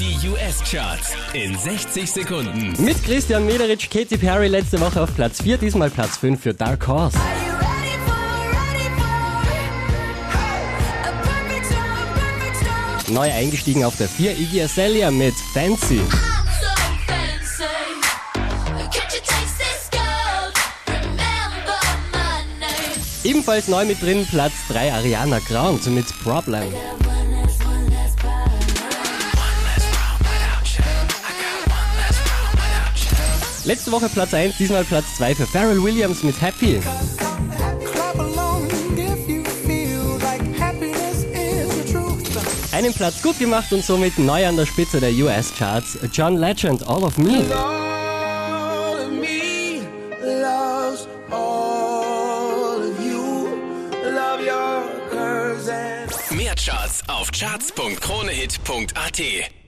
Die US-Charts in 60 Sekunden. Mit Christian Mederich, Katy Perry letzte Woche auf Platz 4, diesmal Platz 5 für Dark Horse. Neu eingestiegen auf der 4, Iggy Azalea mit Fancy. Ebenfalls neu mit drin Platz 3 Ariana Grande mit Problem. Letzte Woche Platz 1, diesmal Platz 2 für Pharrell Williams mit Happy. Einen Platz gut gemacht und somit neu an der Spitze der US-Charts. John Legend, All of Me. Mehr Charts auf charts.kronehit.at